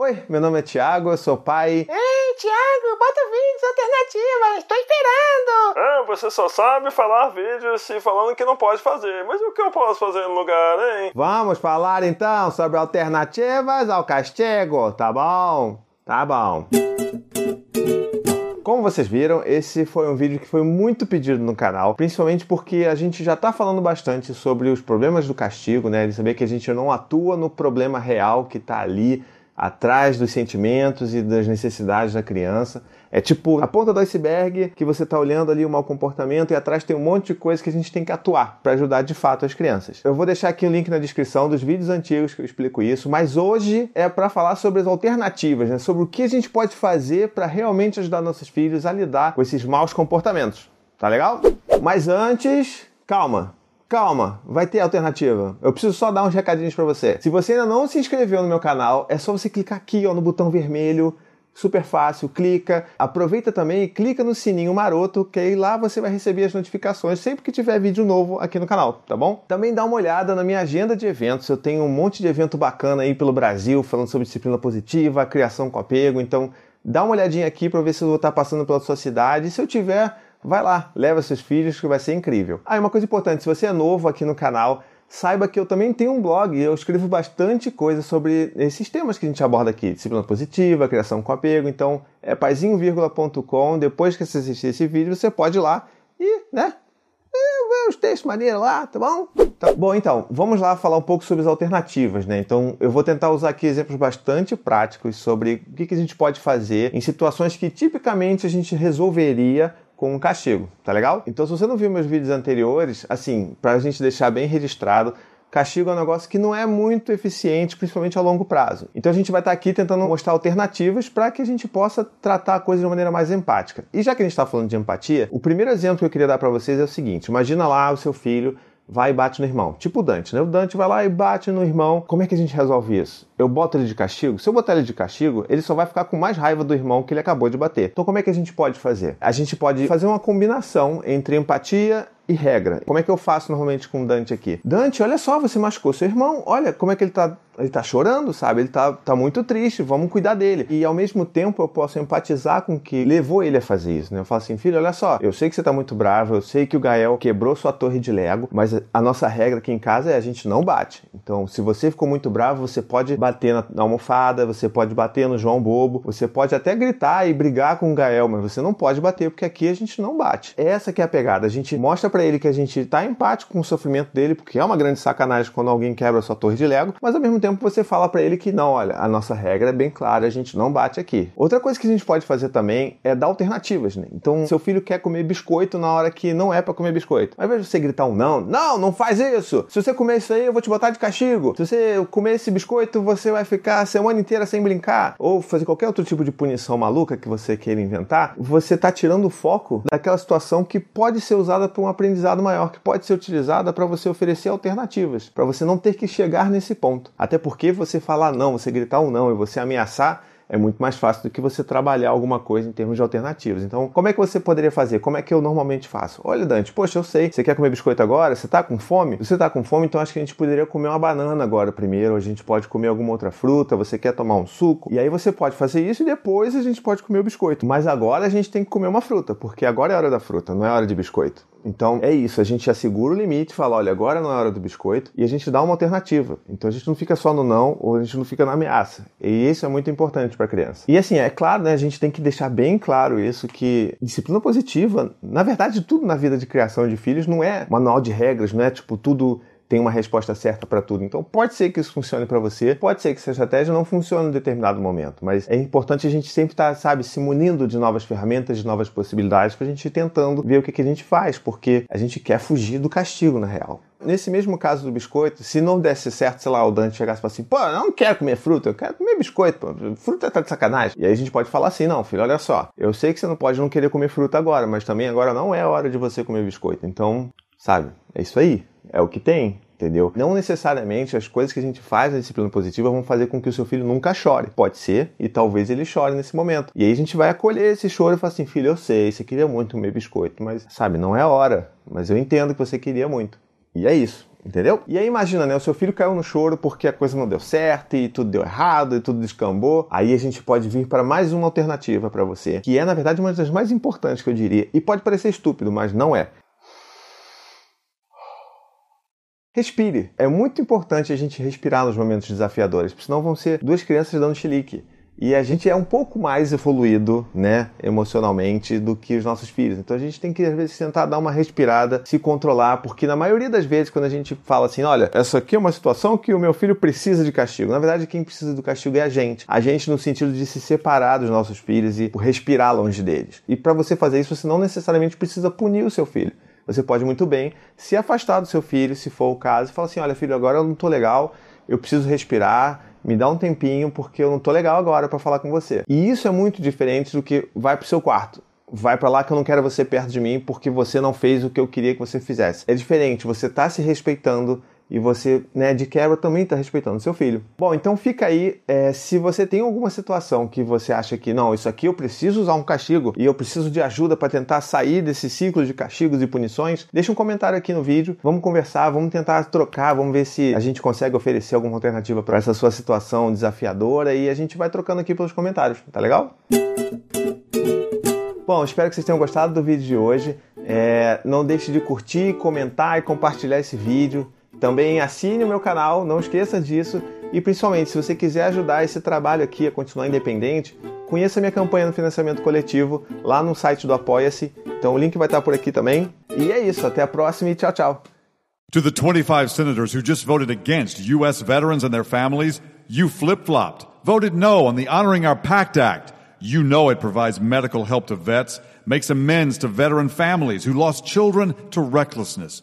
Oi, meu nome é Thiago, eu sou pai. Ei, Thiago, bota vídeos alternativas, estou esperando! Ah, você só sabe falar vídeos e falando que não pode fazer. Mas o que eu posso fazer no lugar, hein? Vamos falar então sobre alternativas ao castigo, tá bom? Tá bom. Como vocês viram, esse foi um vídeo que foi muito pedido no canal, principalmente porque a gente já está falando bastante sobre os problemas do castigo, né? De saber que a gente não atua no problema real que está ali atrás dos sentimentos e das necessidades da criança. É tipo a ponta do iceberg que você está olhando ali o mau comportamento e atrás tem um monte de coisa que a gente tem que atuar para ajudar de fato as crianças. Eu vou deixar aqui o link na descrição dos vídeos antigos que eu explico isso, mas hoje é para falar sobre as alternativas, né? sobre o que a gente pode fazer para realmente ajudar nossos filhos a lidar com esses maus comportamentos. Tá legal? Mas antes, calma, Calma, vai ter alternativa. Eu preciso só dar uns recadinhos para você. Se você ainda não se inscreveu no meu canal, é só você clicar aqui ó, no botão vermelho. Super fácil, clica. Aproveita também e clica no sininho maroto, que aí lá você vai receber as notificações sempre que tiver vídeo novo aqui no canal, tá bom? Também dá uma olhada na minha agenda de eventos. Eu tenho um monte de evento bacana aí pelo Brasil, falando sobre disciplina positiva, criação com apego. Então, dá uma olhadinha aqui para ver se eu vou estar passando pela sua cidade. Se eu tiver, vai lá, leva seus filhos que vai ser incrível. Ah, uma coisa importante, se você é novo aqui no canal, saiba que eu também tenho um blog e eu escrevo bastante coisa sobre esses temas que a gente aborda aqui, disciplina positiva, criação com apego, então é paizinho.com, depois que você assistir esse vídeo, você pode ir lá e, né, ver os textos maneiros lá, tá bom? Tá, bom, então, vamos lá falar um pouco sobre as alternativas, né? Então, eu vou tentar usar aqui exemplos bastante práticos sobre o que, que a gente pode fazer em situações que tipicamente a gente resolveria com um castigo, tá legal? Então, se você não viu meus vídeos anteriores, assim, para a gente deixar bem registrado, castigo é um negócio que não é muito eficiente, principalmente a longo prazo. Então a gente vai estar aqui tentando mostrar alternativas para que a gente possa tratar a coisa de uma maneira mais empática. E já que a gente está falando de empatia, o primeiro exemplo que eu queria dar para vocês é o seguinte: imagina lá o seu filho vai e bate no irmão. Tipo o Dante, né? O Dante vai lá e bate no irmão. Como é que a gente resolve isso? Eu boto ele de castigo? Se eu botar ele de castigo, ele só vai ficar com mais raiva do irmão que ele acabou de bater. Então como é que a gente pode fazer? A gente pode fazer uma combinação entre empatia e regra. Como é que eu faço normalmente com o Dante aqui? Dante, olha só, você machucou seu irmão. Olha como é que ele tá ele tá chorando, sabe? Ele tá, tá muito triste, vamos cuidar dele. E ao mesmo tempo eu posso empatizar com o que levou ele a fazer isso, né? Eu falo assim, filho, olha só, eu sei que você tá muito bravo, eu sei que o Gael quebrou sua torre de Lego, mas a nossa regra aqui em casa é a gente não bate. Então, se você ficou muito bravo, você pode bater na, na almofada, você pode bater no João Bobo, você pode até gritar e brigar com o Gael, mas você não pode bater, porque aqui a gente não bate. Essa que é a pegada. A gente mostra para ele que a gente tá empático com o sofrimento dele, porque é uma grande sacanagem quando alguém quebra sua torre de Lego, mas ao mesmo tempo você fala para ele que não, olha, a nossa regra é bem clara, a gente não bate aqui. Outra coisa que a gente pode fazer também é dar alternativas, né? Então, seu filho quer comer biscoito na hora que não é para comer biscoito. Ao invés de você gritar um não, não, não faz isso. Se você comer isso aí, eu vou te botar de castigo. Se você comer esse biscoito, você vai ficar a semana inteira sem brincar. Ou fazer qualquer outro tipo de punição maluca que você queira inventar, você tá tirando o foco daquela situação que pode ser usada para um aprendizado maior, que pode ser utilizada para você oferecer alternativas, para você não ter que chegar nesse ponto. Até porque você falar não, você gritar um não e você ameaçar, é muito mais fácil do que você trabalhar alguma coisa em termos de alternativas. Então, como é que você poderia fazer? Como é que eu normalmente faço? Olha, Dante, poxa, eu sei, você quer comer biscoito agora? Você tá com fome? Você tá com fome, então acho que a gente poderia comer uma banana agora primeiro, a gente pode comer alguma outra fruta, você quer tomar um suco? E aí você pode fazer isso e depois a gente pode comer o biscoito. Mas agora a gente tem que comer uma fruta, porque agora é hora da fruta, não é hora de biscoito. Então é isso, a gente assegura o limite, fala, olha, agora não é hora do biscoito, e a gente dá uma alternativa. Então a gente não fica só no não, ou a gente não fica na ameaça. E isso é muito importante para a criança. E assim, é claro, né, a gente tem que deixar bem claro isso que disciplina positiva, na verdade, tudo na vida de criação de filhos não é manual de regras, não é tipo tudo tem uma resposta certa para tudo. Então pode ser que isso funcione para você, pode ser que essa estratégia não funcione em determinado momento, mas é importante a gente sempre estar, tá, sabe, se munindo de novas ferramentas, de novas possibilidades, para a gente ir tentando ver o que, que a gente faz, porque a gente quer fugir do castigo na real. Nesse mesmo caso do biscoito, se não desse certo, sei lá, o Dante chegasse assim, pô, eu não quero comer fruta, eu quero comer biscoito, pô, fruta tá de sacanagem. E aí a gente pode falar assim, não, filho, olha só, eu sei que você não pode não querer comer fruta agora, mas também agora não é hora de você comer biscoito. Então, sabe, é isso aí, é o que tem entendeu? Não necessariamente as coisas que a gente faz na disciplina positiva vão fazer com que o seu filho nunca chore. Pode ser, e talvez ele chore nesse momento. E aí a gente vai acolher esse choro e falar assim: filho, eu sei, você queria muito comer biscoito, mas sabe, não é hora. Mas eu entendo que você queria muito. E é isso. Entendeu? E aí imagina, né? O seu filho caiu no choro porque a coisa não deu certo e tudo deu errado e tudo descambou. Aí a gente pode vir para mais uma alternativa para você, que é na verdade uma das mais importantes que eu diria. E pode parecer estúpido, mas não é. Respire. É muito importante a gente respirar nos momentos desafiadores, porque senão vão ser duas crianças dando chilique. E a gente é um pouco mais evoluído, né, emocionalmente do que os nossos filhos. Então a gente tem que às vezes tentar dar uma respirada, se controlar, porque na maioria das vezes quando a gente fala assim, olha, essa aqui é uma situação que o meu filho precisa de castigo. Na verdade, quem precisa do castigo é a gente. A gente no sentido de se separar dos nossos filhos e respirar longe deles. E para você fazer isso, você não necessariamente precisa punir o seu filho. Você pode muito bem se afastar do seu filho, se for o caso, e falar assim: olha, filho, agora eu não tô legal, eu preciso respirar, me dá um tempinho porque eu não tô legal agora para falar com você. E isso é muito diferente do que vai pro seu quarto. Vai para lá que eu não quero você perto de mim porque você não fez o que eu queria que você fizesse. É diferente, você tá se respeitando e você, né, de quebra também está respeitando seu filho. Bom, então fica aí, é, se você tem alguma situação que você acha que não, isso aqui eu preciso usar um castigo e eu preciso de ajuda para tentar sair desse ciclo de castigos e punições, deixa um comentário aqui no vídeo, vamos conversar, vamos tentar trocar, vamos ver se a gente consegue oferecer alguma alternativa para essa sua situação desafiadora e a gente vai trocando aqui pelos comentários, tá legal? Bom, espero que vocês tenham gostado do vídeo de hoje. É, não deixe de curtir, comentar e compartilhar esse vídeo. Também assine o meu canal, não esqueça disso. E principalmente, se você quiser ajudar esse trabalho aqui a continuar independente, conheça minha campanha no financiamento coletivo lá no site do Apoia-se. Então o link vai estar por aqui também. E é isso, até a próxima e tchau, tchau. To the 25 senators who just voted against U.S. veterans and their families, you flip flopped, voted no on the Honoring Our Pact Act. You know it provides medical help to vets, makes amends to veteran families who lost children to recklessness.